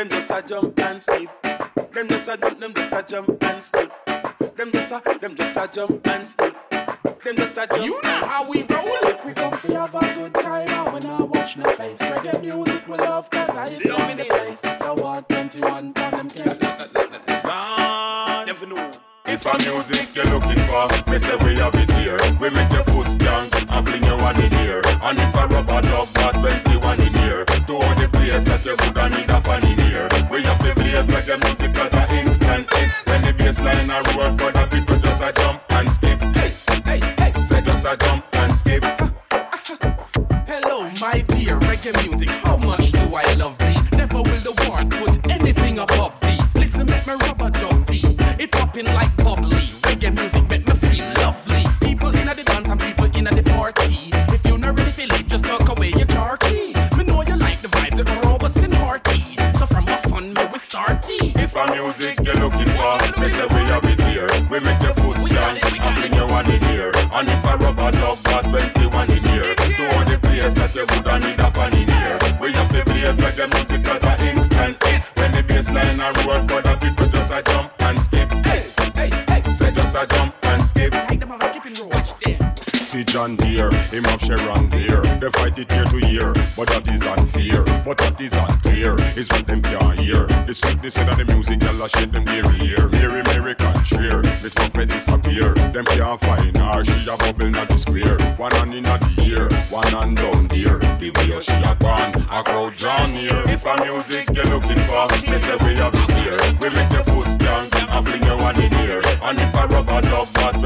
them just a jump and skip. Them just a jump, them just a jump and skip. Them just a, them just a jump and skip. Them just a jump. You know how we roll. Skip. We come to have a good time and we not watch no face. Reggae music we love cause I hit on the place. It's a 121 on them case. Lord, them for know. If a music you're looking for, me say we have it here. We make your foot stank and fling you one in here. And if a rubber dub got 21 in here, to all the place that you would need a fan in here. We have to play like the music at a instant hit. When the bass line a roll, for the people just a jump and skip. Hey, hey, hey, say just a jump and skip. Hello, my dear reggae music. How much do I love thee? Never will the world put tea. Music you're looking for, me say we have it here. We make your foot stand and bring you one in here. And if a rubber dub got 21 in here, to all the place that you would need a fan in here. We have to play like the music at a instant. When the bass line a roll, for the people just a jump and skip. Hey, hey, hey, say just a jump and skip. Like them have a skipping rope. Watch them. See John Deere, him have Sharon Deere. They fight it year to year, but that is unfair. But what is unclear is what them can't hear. The sweetness in the music, y'all shake them their ear. Mary, Mary contraire, Miss Muffet disappear. Them can't find her, she a bubble not the square. One hand in the ear, one hand down here. The way she a gone, a crowd drawn near. If a music you're looking for, they say we have it here. We make the foot stand and fling you one in here. And if a rubber dub got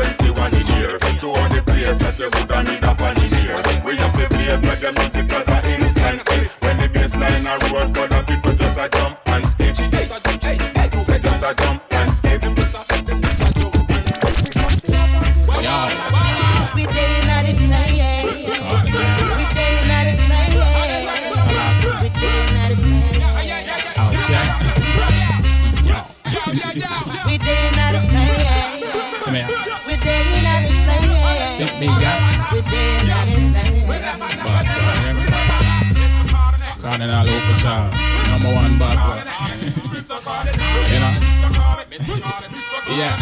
Cardinal Official, number one bad boy. you know? yeah.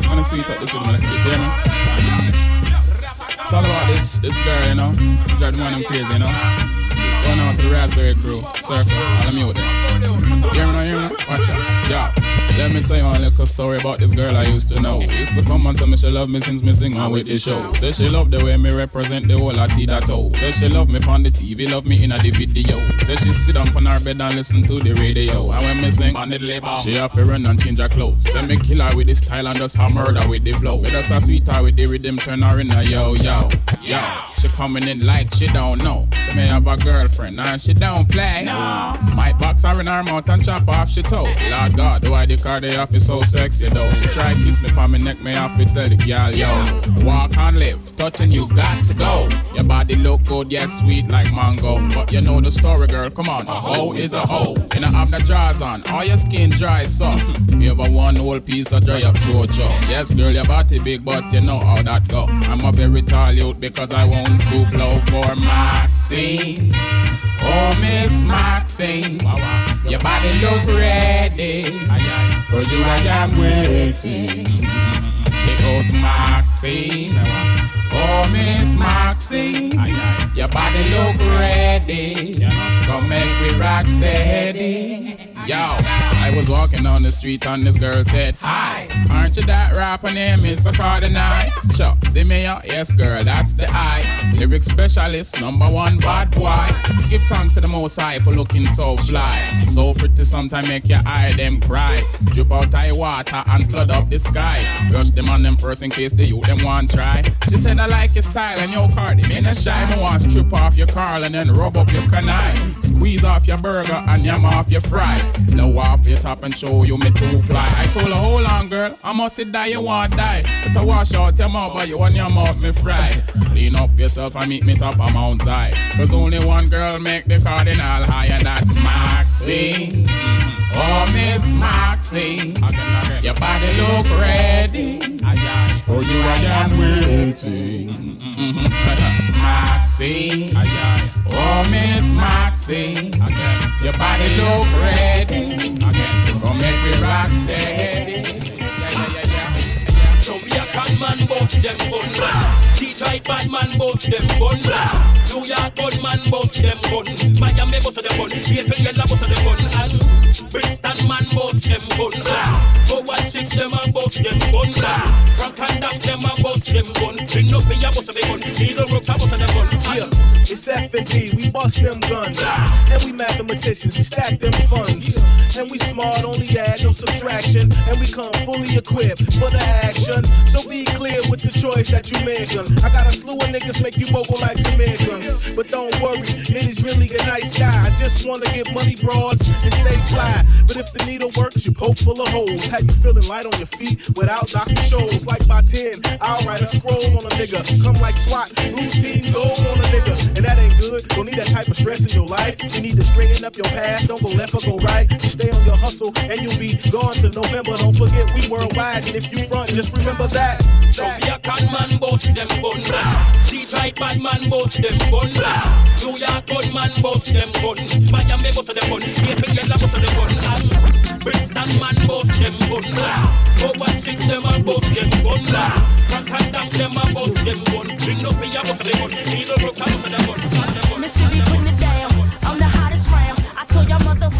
I'm gonna sweet up this with a little bit, you know? It's all about this this girl, you know? Drive the I'm crazy, you know? Going out to the Raspberry crew, circle, of me with them. Hear me now, hear me now? Watch out. Yeah. Let me tell you a little story about this girl I used to know. Used to come and tell me she love me since me sing on with the show. Say she love the way me represent the whole of that toe. Say she love me on the TV, love me in a the video. Say she sit down on her bed and listen to the radio. And when me sing on the label, she have to run and change her clothes. Say me kill her with the style and just her murder with the flow. With us a sweetheart with the rhythm, turn her in a yo yo yo. She coming in like she don't know. Say me have a girlfriend and she don't play. No. Might box her in her mouth and chop off she toe. Lord God, do I the car they off is so sexy though. She try kiss me on my neck, me off it tell the girl yo. Walk and live, touching you've got to go. Your body look good, yes sweet like mango. But you know the story, girl. Come on, a hoe is a hoe. And I have the drawers on, all your skin dry so. Hmm. You ever one whole piece of dry up chocho. Yes, girl, your body big, but you know how that go. I'm a very tall youth because I won't stoop low for Maxine. Maxine, your body look ready. For you I am waiting. It goes Maxine. Oh, Miss Maxine, your body look ready. Come make we rock steady. Yo, I was walking on the street and this girl said, Hi, aren't you that rapper name a Cardinal? Sure, see me out, yes girl, that's the I. Lyric specialist, number one bad boy. Give thanks to the most high for looking so fly. So pretty, sometimes make your eye them cry. Drip out high water and flood up the sky. Rush them on them first in case the youth them want try. She said I like your style and your cardi, me not shy. Me want strip off your car and then rub up your canine. Squeeze off your burger and yam off your fry. Blow off your top and show you me two ply. I told her, hold on, girl, I must sit die, you want die. But I wash out your mouth, but you want your mouth me fry. Clean up yourself and meet me top of Mount High. Cause only one girl make the cardinal high, and that's Maxine. Oh, Miss Maxine. Your body look ready. For you I am waiting. Maxine. Oh, Miss Maxine. Your body look ready. Again. Come make me rock steady. Yeah, yeah, yeah, yeah. So we a con man bust them gun. Detroit bad man bust them gun. New York gun man bust them gun. Miami bust them gun. April yellow bust them gun. And Bristol man bust them gun. Go one six them a bust them gun. And down them a bust them gun. Bring up here bust them gun. Needle rock a bust them gun. Yeah, it's F and D. We bust them guns, and we mathematicians. We stack them funds, and we smart. Only add no subtraction, and we come fully equipped for the action. So be clear with the choice that you make. I got a slew of niggas make you mobile like Jamaicans, but don't worry, it is really a nice guy. I just wanna get money broads and stay fly. But if the needle works, you poke full of holes. Have you feeling light on your feet without Dr. Scholl's? Like by 10, I'll write a scroll on a nigga. Come like SWAT, team gold on a nigga. And that ain't good. Don't need that type of stress in your life. You need to straighten up your path. Don't go left or go right. Just stay on your hustle and you'll be gone to November. Don't forget we worldwide. And if you front, just remember that. So we a con man bust them gun. Detroit bad man bust them gun. New York gun man bust them gun. Miami bust them gun. April yellow bust them gun. And Bristol man bust them gun. Go one six them a bust them gun. And down them a bust them gun. Bring up here bust them gun. Needle a bust them gun. Gun. Mississippi putting it down. I'm the hottest round. I told y'all mother,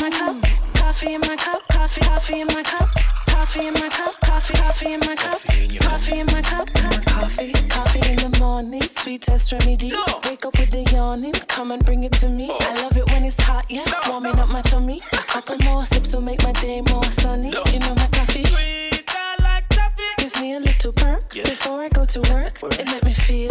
my cup, coffee in my cup, coffee, coffee in my cup, coffee in my cup, coffee, coffee in my cup, coffee in my cup, Coffee, coffee in the morning, sweet as remedy. Wake up with the yawning, come and bring it to me. I love it when it's hot, yeah, warming up my tummy. A couple more sips will make my day more sunny. You know my coffee gives me a little perk before I go to work. It make me feel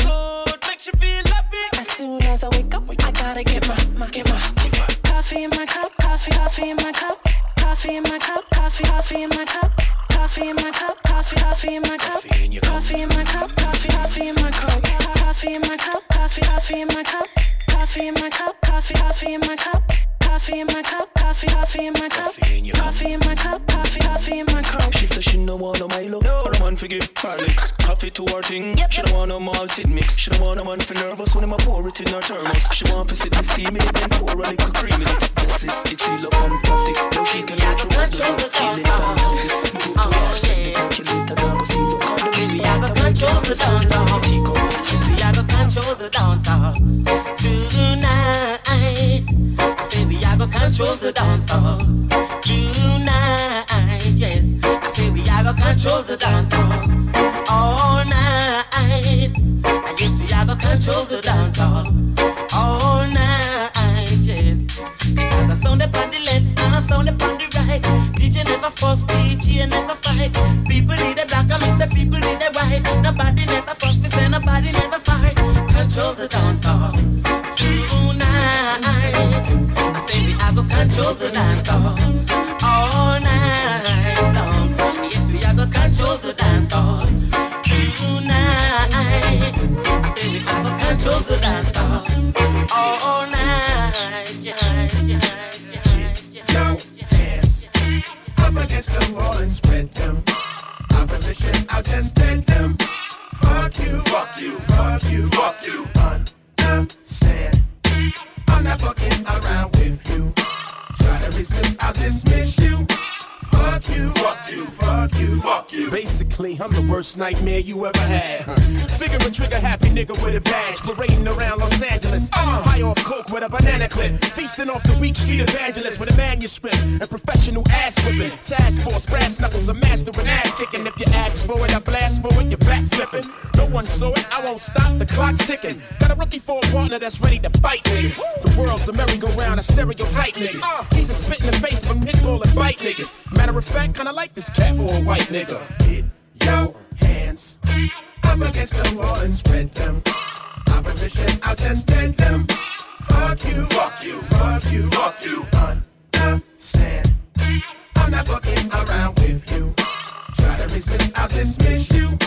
as soon as I wake up. I gotta get my my, get my, coffee in my cup, coffee, coffee in my cup, coffee in my cup, coffee, coffee in my cup, coffee in my cup, coffee, coffee in my cup, coffee in my cup, coffee, coffee in my cup, coffee in my cup, coffee, coffee in my cup, coffee in my cup, coffee, coffee in my cup. Coffee in my cup, coffee, coffee in my cup, coffee in my cup, coffee, coffee in my cup. She said she no want no. Milo Or a man for give her licks Coffee to her thing. She don't want no malted mix. She don't want a man for nervous When him a pour it in her thermos. She want to sit and steam it Then pour a little cream in it. That's it, it's all up on plastic. Now she can go through all the Feeling fantastic. Prove to her Set the calculator Now go see so Call the Baby, I go control the dance hall. Baby, I go control the dance hall. Tonight. I say we go control the dance hall tonight. Yes, I say we control the dance hall all night. I guess we are gonna control the dance hall all night. Yes, because I sound upon the left and I sound upon the right. DJ never fuss, DJ never fight. People need a black and me say people need a white. Nobody never fuss, me say nobody never fight. Control the dance worst nightmare you ever had. Figure a trigger happy nigga with a badge, parading around Los Angeles. Uh. High off coke with a banana clip, feasting off the weak street evangelist with a manuscript and professional ass whipping. Task force, brass knuckles, a master in ass kicking. If you ask for it, I blast for it, you're back flipping. No one saw it, I won't stop, the clock's ticking. Got a rookie for a partner that's ready to fight niggas. The world's a merry-go-round, I stereotype niggas. He's a spit in the face of a pit bull and bite niggas. Matter of fact, kinda like this cat for a white nigga. Your hands up against the wall and spread them. Opposition, I'll just dead them. Fuck you, fuck you, fuck you, fuck you. Understand? I'm not fucking around with you. Try to resist, I'll dismiss you.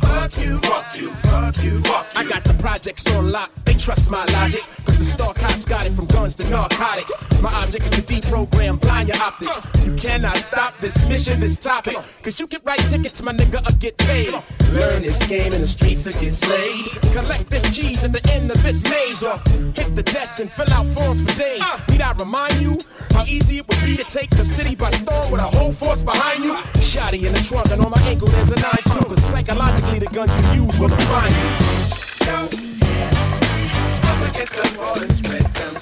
Fuck you, fuck you, fuck you, fuck you. I got the projects on lock, they trust my logic. Cause the star cops got it from guns to narcotics. My object is to deprogram blind your optics. You cannot stop this mission, this topic. Cause you get right tickets, my nigga, or get paid. Learn this game in the streets or get slayed. Collect this cheese at the end of this maze. Or hit the desk and fill out forms for days. Uh. Need I remind you how easy it would be to take the city by storm with a whole force behind you? Shotty in the trunk and on my ankle there's a 9-2. But psychologically the gun you use will refine you. Yo, hands up against the wall and spread them.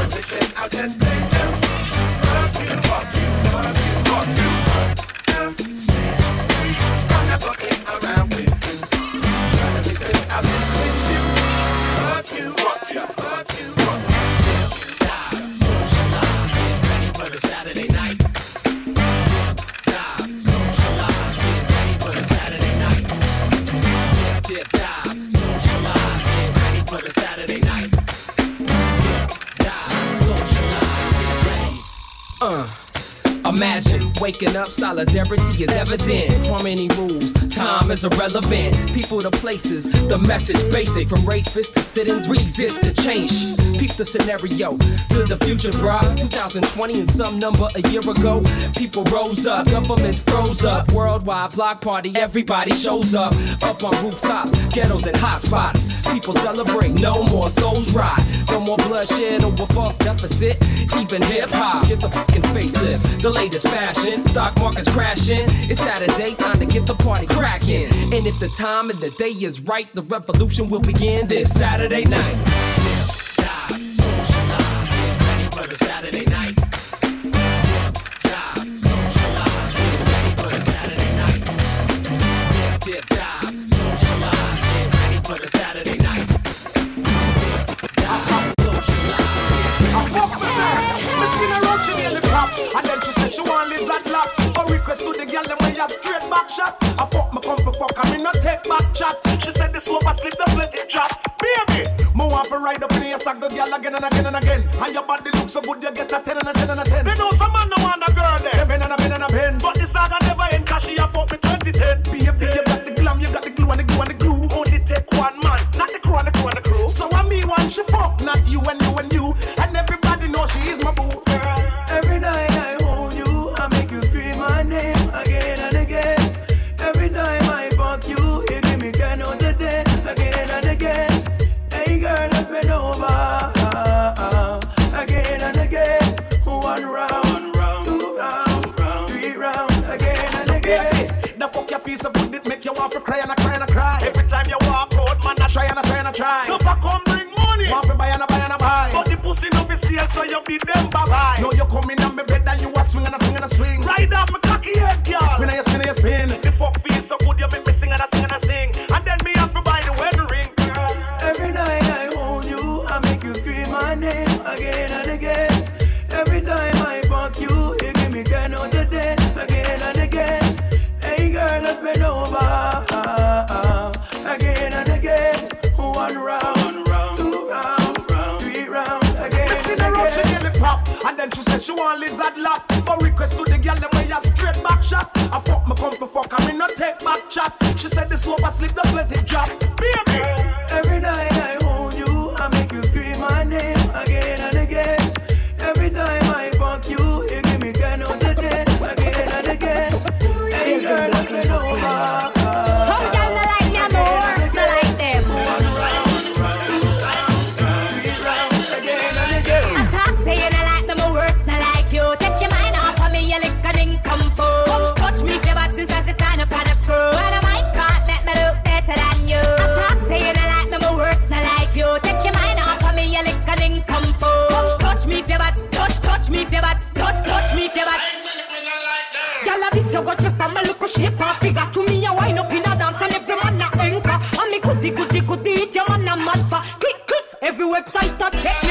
Opposition, I'll take them. Waking up, solidarity is evident. Harmony rules, time is irrelevant. People to places, the message basic. From race fists to sit-ins, resist the change. Peep the scenario to the future, bruh. 2020 and some number a year ago. People rose up, governments froze up. Worldwide block party, everybody shows up. Up on rooftops, ghettos and hotspots. People celebrate, no more souls rot. No more bloodshed over false deficit. Even hip hop, get the fucking facelift. The latest fashion, stock market's crashing. It's Saturday, time to get the party And if the time and the day is right, the revolution will begin this Saturday night. so you be them bye-bye. No, you coming on me bed and you a swing and a swing and a swing. Ride up my cocky head, girl. Spin and you spin and you spin. The fuck feel so good, you make me sing and a sing and a sing. fuck and me take back chat. She said the sober slip, just let it drop. Baby. touch me if you bat. Touch, touch me if you bat. Touch, touch me if you bat. Girl, I this you got your family look a shape and figure to me. You wind up in a dance and every man a anchor. And me goody goody goody eat your man a mad for. Click click every website I check.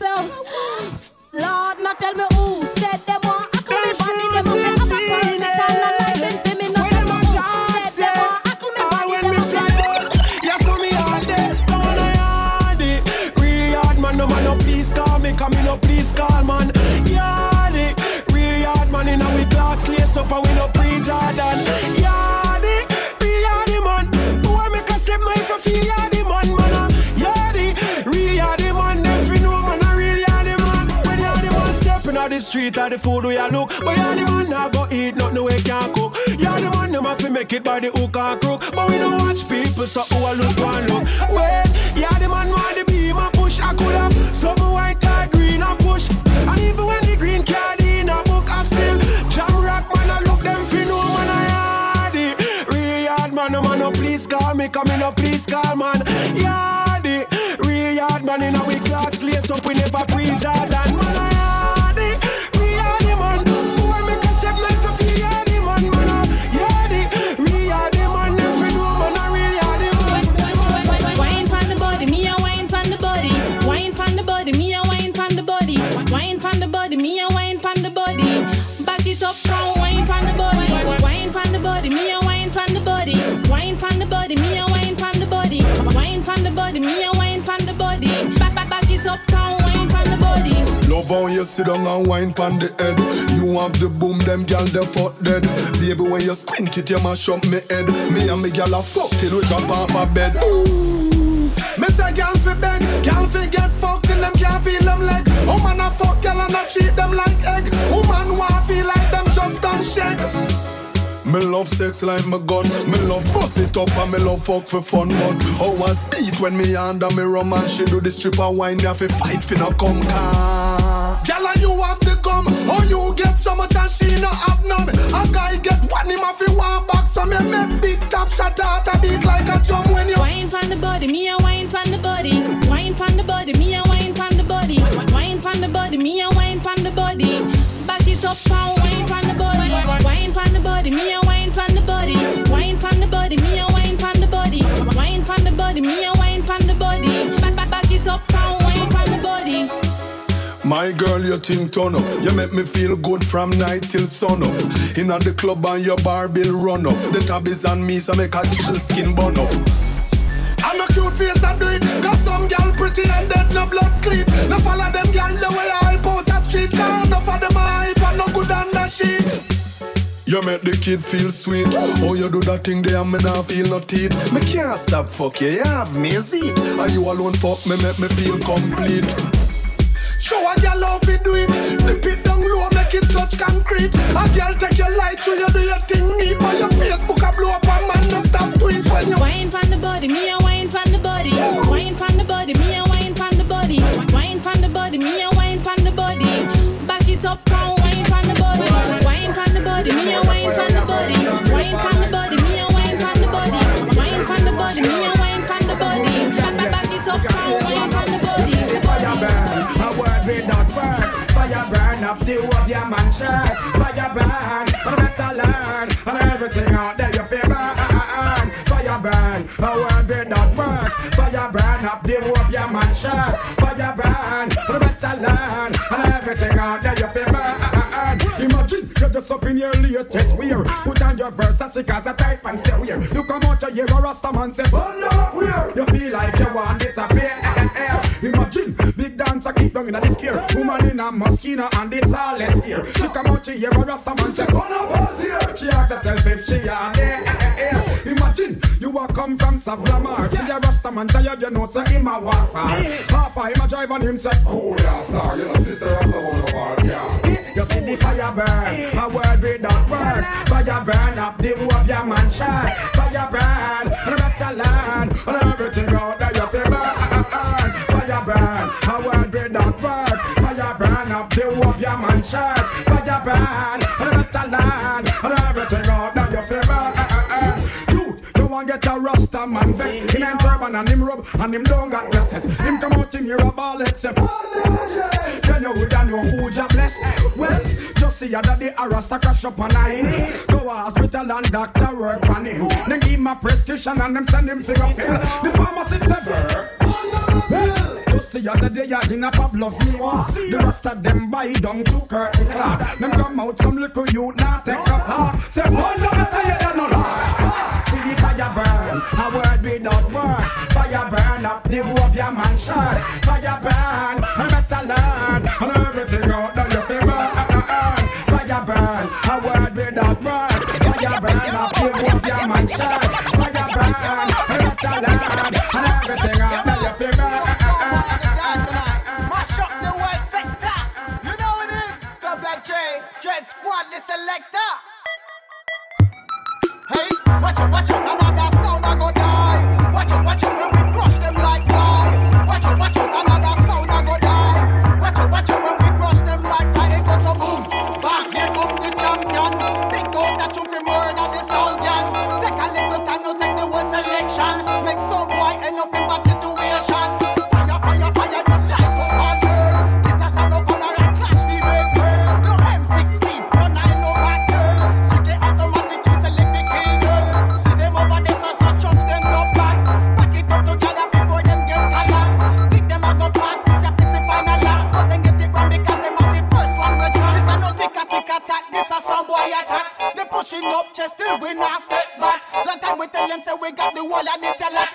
myself. Lord, not tell me who said that. Street or the food we a look. But yeah, the man now go eat nothing we can cook. Yeah, the man have to make it by the hook and crook. But we don't watch people so who a look one look. Wait, yeah, the man want the beam a push. I could have some white or green a push. And even when the green card in a book, I still jam rock man. I look them fi know man I hardy. Real yard man, no man no please call me, come in no please call man. Yardy, real yard man in a big clocks lace up we never pre Jordan Wine pon the body, me a wine pon the body. Back it up, come wine pon the body. Wine pon the body, me a wine pon the body. Wine pon the body, me a wine pon the body. Wine pon the body, me a wine pon the body. Back back back it up, come wine pon the body. Love how you sit down and wine pon the head. You have the boom, them gal them fuck dead. Baby, when you squint it, you mash up me head. Me and me gal a fuck till we drop off a bed. Ooh. Me say gal fi beg, gal fi get till them can't feel them leg. Woman a fuck gal and a treat them like egg. Woman want feel like them just don't shake. Me love sex like my gun. Me love bust it up and me love fuck for fun. But how oh, I speed when me under me rum and she do the stripper wine. They have to fight no come car. Girl and you have the gum. Or you get so much and she no have none. A guy get one him off in one box. So me make big top shot out a beat like a drum when you. Wine pon the body, me a wine pon the body. Wine pon the body, me a wine pon the body. Wine pon the body, me a wine pon the body. Back it up and wine pon the body. Wine pon the body, me a wine pon the body. Wine pon the body, me a My girl, you think turn up. You make me feel good from night till sun up. Inna the club and your bar bill run up. The tab is on me, so make a kill skin burn up. I'm a cute face I do it Cause some gal pretty and dead no blood clean No follow them gal the way I out the street Cause enough of them a hype and no good on that shit you make the kid feel sweet. Oh, you do that thing there, me not feel no teeth. Me can't stop fuck you, you have me a. Are you alone fuck me, make me feel complete. Show a girl how we do it. Dip it down low, make it touch concrete. A girl take your light through, you do your thing neat. But your Facebook a blow up, a man no stop tweet when you. Wine pon the body, me a wine pon the body. Wine pon the body, me a wine pon the body. Wine pon the body, me a wine pon the body. Back it up and up the of your man shirt. Fire burn, and better learn. And everything out there you feel burn. Fire burn, a word without words. Fire burn up the of your man shirt. Fire burn, and better learn. And everything out there you feel burn. Imagine you're just up in your latest wear. Put on your Versace cause a type and stay weird. You come out your ear a Rasta man say, Burn up queer. You feel like you want disappear. Imagine down in scare. Woman in a mosquito and the tallest ear. She come out she hear a Rasta man say, out here. She ask herself if she are there. Imagine you a come from Savlamar. See a Rasta man tired you know so him a walk. Half a him a drive and him say, Cool yeah sir. You know sister Rasta want to walk yeah. You see the fire burn, a word without words. Fire burn up the whole of your man shine. Fire burn, and a better land, and everything out there you feel burn. Fire burn, without words. Fire burn up the whole of your man shine. Fire burn, and a land, everything out there you feel burn. Eh, eh, eh. Youth, you want get a Rasta man vex In mm-hmm. him turban and him rub and him don't got blesses Him come out him hear a ball head say Then you woulda know who ja bless. Well, just see ya that the a Rasta crash up on a him Go a hospital and doctor work on him Then give him a prescription and them send him cigarette fill The pharmacist say the other day I in a Pablo's one The rest of them buy down to curtain clad Them come out some little youth now take a car Say, no, I tell you that no lie till the fire burn. A word without words. Fire burn up the whole of your man shirt Fire burn, I better learn. And everything out there you feel burn. Fire burn, a word without words. Fire burn up the whole of your man chest till we not step back. Long time we tell them say we got the wall of this a lot,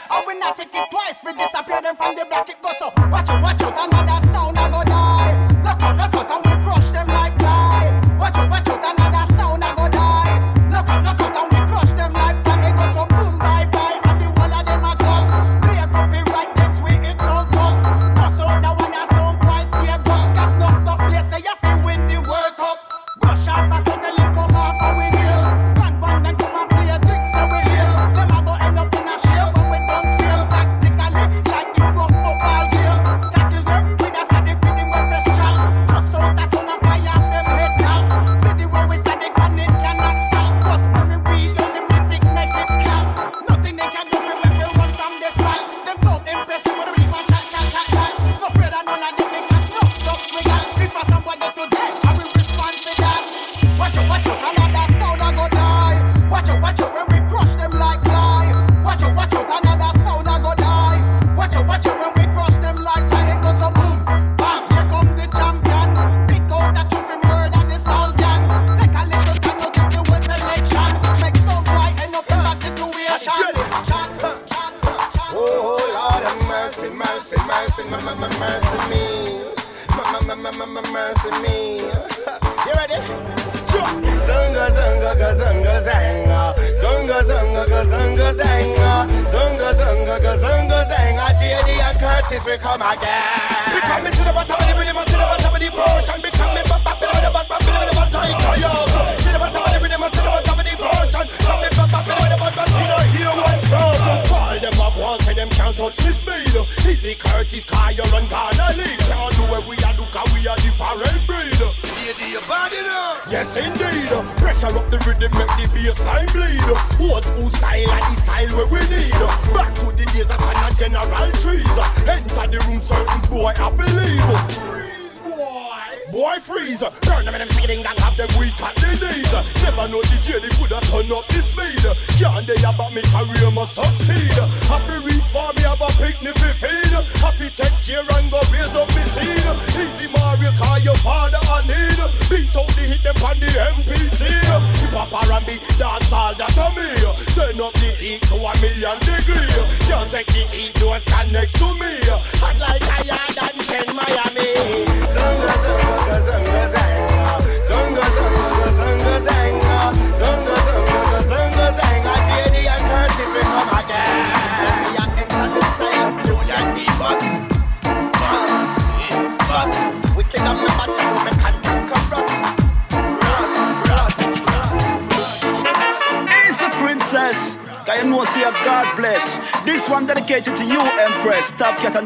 we come again. We come into the bottom of the rhythm and the bottom of the portion. We come in, but bop it on the bottom, bop like coyotes. See the bottom of the rhythm and the bottom of the portion. Come in, but bop it on the bottom, bop it on here one thousand. Call them up once and them can't touch this speed. Easy Curtis, Kyle and Ghana lead. Can't do what we are, do cause we are different breed. Yeah, the body. Yes, indeed. Pressure up the rhythm, make the bassline bleed. Old school style, and the style where we need. Back to the days of San General Trees. Enter the room, certain boy, I believe. Freeze, boy. Boy, freeze. Turn them and them singing down, have them weak at the knees. Never know the JD could have turned up the speed. Can't they about me career must succeed. Happy read for me, have a picnic for feed. Happy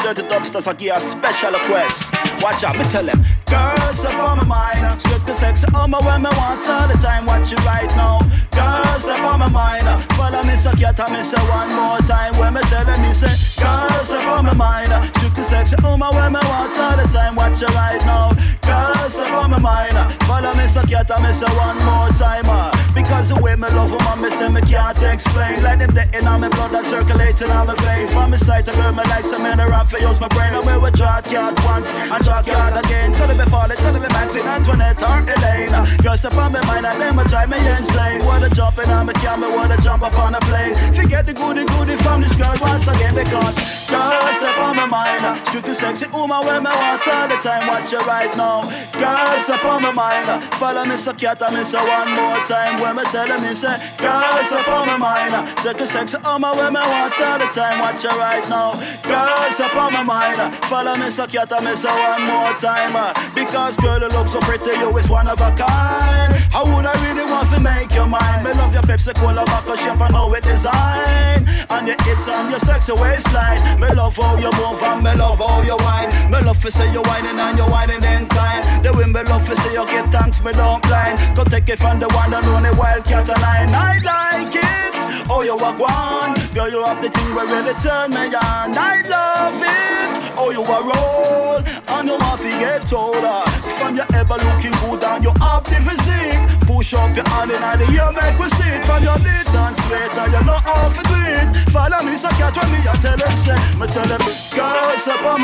Dirty Dubsters, I give a special request. Watch out, me tell them. Girls up on my mind, strip the sex on my when me want all the time. Watch it right now. Girls up on my mind, follow me so cat me say one more time. When me tell them, me say, girls up on my mind, strip the sex on my when me want all the time. Watch it right now. Girls up on my mind, follow me so cat me say one more time. uh. Because the way me love them, me say me can't explain. Like them dead in on me blood that circulating on my vein. From my sight, a girl me like some in around for use my brain. We will draw card once and draw card again. Could be falling, could be Maxine, Antoinette or Elaine. Girls up on my mind and them a drive me insane. Wanna jump in on me camera, wanna jump up on a plane. Forget the goody goody from this girl once again because girls up on my mind. Strictly sexy woman when me want all the time. Watch you right now. Girls up on my mind. Follow me so cat and me so one more time. When me tell me say, girls up on my mind. Strictly sexy woman when me want all the time. Watch you right now. Girls up on my mind. Follow me so cat me so one more time. Because girl, you look so pretty, you is one of a kind. How would I really want to make your mine? Me love your Pepsi Cola, Maca shape and how it design. And your hips and your sexy waistline. Me love how you move and me love how you whine. Me love to see you whining and you whining in time. The way me love to see you get thanks, me don't blind. Go take it from the one and only wildcat and I. I like it. Oh, you are one. Girl, you have the thing where really turn me on. I love it. Oh, you are roll. And you want to get older. From your ever looking good and you have the physique. Push up your hand in the air, make we see it. From your neat and straight and you know how to do it. Follow me, so cat when me, I tell him, say. Me tell him,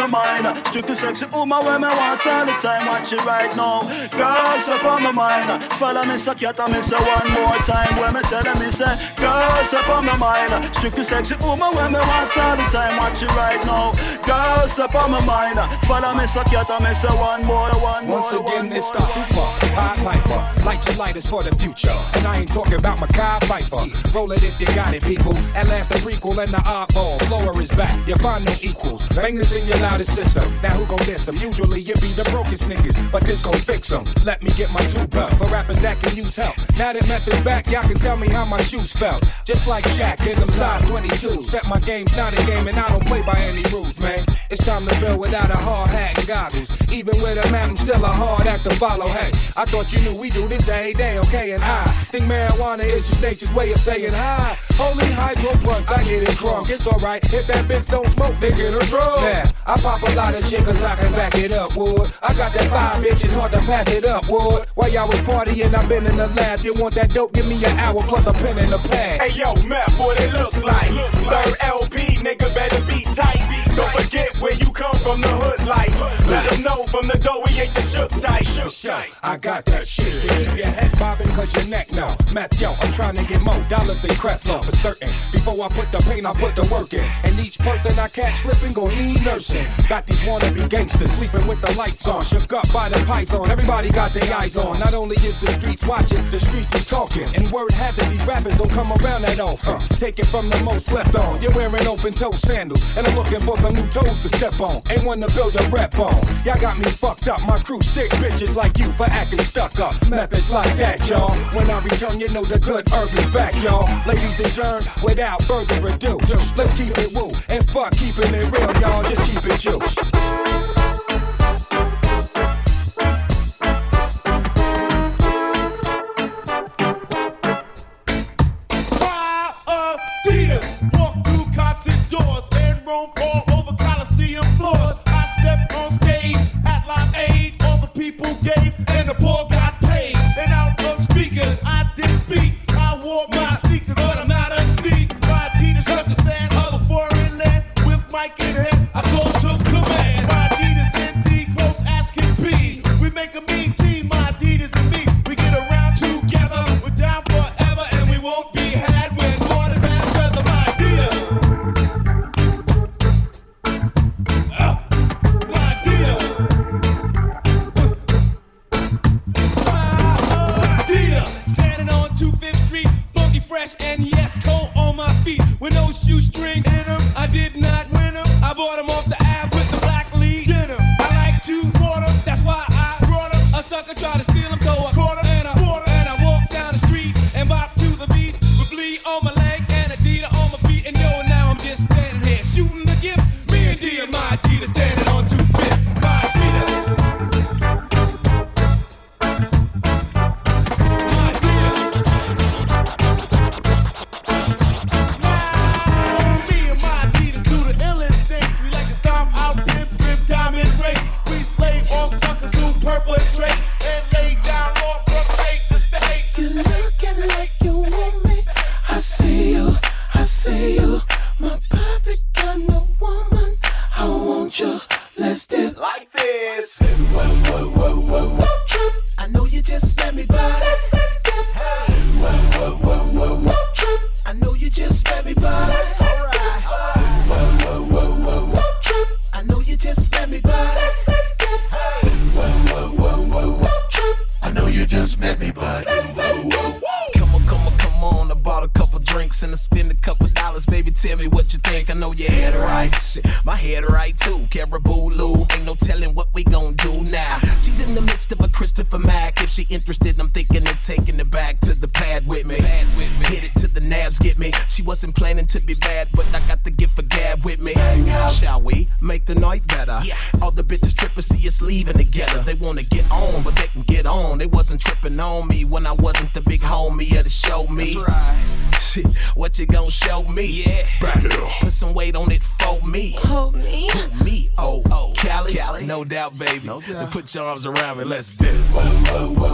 on my mind. Strictly sexy woman when me want all the time. Watch it right now. Girls up on my mind. Follow me, so cat me say one more time. When me tell him, me say, girls up on my mind. Strictly sexy woman when me want all the time. Watch it right now. Girls up on my mind. Follow me, so cat me say one more, one more. Once again, it's the super hot piper. Light your lighters for the future. And I ain't talking about Makai Piper. Roll it if you got it, people. At last, the prequel and the oddball. Floor is back. You find no equals. Bang this in your loudest system. Now who gon' diss them? Usually it be the brokest niggas, but this gon' fix them. Let me get my two belt for rapping that can use help. Now that method's back, y'all can tell me how my shoes felt. Just like Shaq in them size 22. Set my game's not a game and I don't play by any rules, man. It's time to build without a hard hat and goggles. Even with a mountain, still a hard act to follow. Hey, I thought you knew we do this every day, okay? And I think marijuana is just nature's way of saying hi. Holy hydro blunts, I get it drunk. It's alright if that bitch don't smoke, they get a drug. Now, I pop a lot of shit cause I can back it up, wood. I got that five bitches, hard to pass it up, wood. While y'all was partying, I've been in the lab. You want that dope? Give me an hour plus a pen and a pad. Hey yo, Matt, what it look like? Third LP, nigga better be tight. From, the hood life. Let know from the door we ain't the shook type. For sure, I got that shit. To keep your head bobbing cause your neck now. Matt, yo, I'm trying to get more dollars than crap flow. For certain, before I put the pain, I put the work in. And each person I catch slipping gon' need nursing. Got these wannabe gangsters sleeping with the lights on. Shook up by the python. Everybody got their eyes on. Not only is the streets watching, the streets is talking. And word has it, these rappers don't come around that often. Take it from the most slept on. You're wearing open toe sandals. And I'm looking for some new toes to step on. Ain't one to build a rep on. Y'all got me fucked up. My crew stick bitches like you for acting stuck up. Methods like that, y'all. When I return, you know the good herb is back, y'all. Ladies adjourn without further ado. Let's keep it woo and fuck keeping it real, y'all. Just keep it juice. In. I go to command. Put your arms around me. Let's do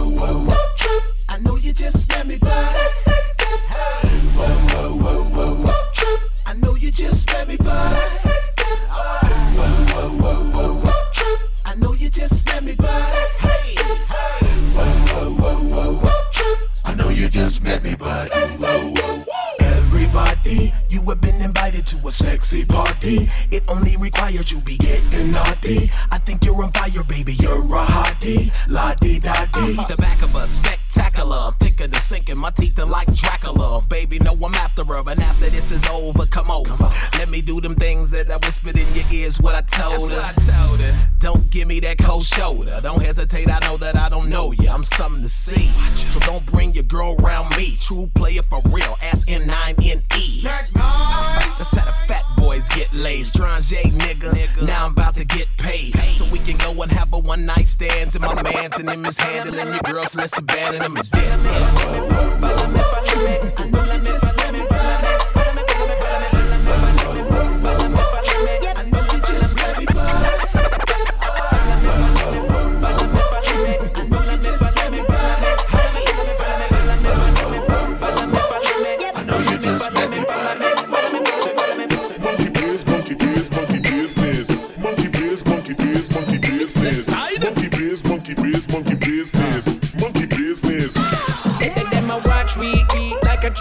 and your girls less bad, and I'm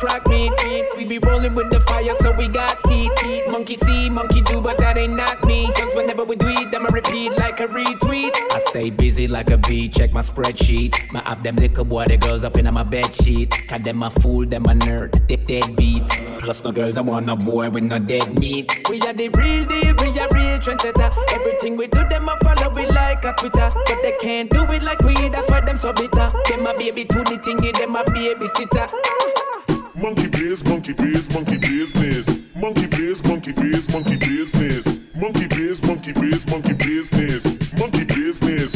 track. We be rolling with the fire, so we got heat, heat. Monkey see, monkey do, but that ain't not me. Cause whenever we do it, them I repeat like a retweet. I stay busy like a bee, check my spreadsheet. My app them little boy, the girls up in my bed sheet. Cause them a fool, them a nerd, they dead beat. Plus no girl, them want no boy with no dead meat. We are the real deal, we are real trendsetter. Everything we do, them a follow we like a Twitter. But they can't do it like we, that's why them so bitter. Them a baby to the thingy, them a baby sitter. Monkey biz, monkey biz, monkey business. Monkey biz, monkey biz, monkey business. Monkey biz, monkey biz, monkey business. Monkey business.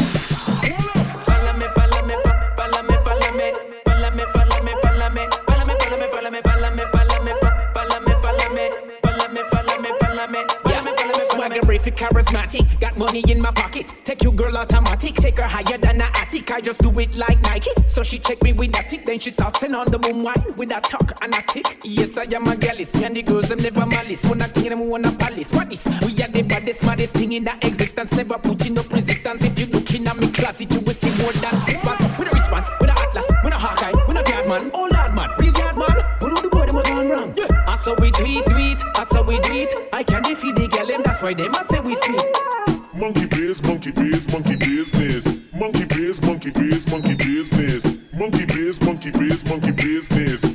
Pálame, pálame, pa- pálame, pálame, pálame, pálame, pálame, pálame, pálame, pálame, pálame, pálame, pálame, pálame, pálame, pálame, pálame, pálame, pálame, charismatic, money in my pocket. Take your girl automatic, take her higher than a attic. I just do it like Nike. So she check me with that tick, then she starts in on the boom wine with a talk and a tick. Yes, I am a gallus. Me and the girls them never malice. I king them wanna palace. What is? We are the baddest, maddest thing in the existence. Never putting up resistance. If you looking at me closet, you will see more than six months. With a response, with a atlas, with a Hawkeye, with a guard man. Oh lord man, real guard man. Who know the boy them a wrong? Yeah. I saw we tweet, it. I saw we tweet. I can't defeat the girl them. That's why they must say we sweet. Monkey biz, monkey biz, monkey business. Monkey biz, monkey biz, monkey business. Monkey biz, monkey biz, monkey business.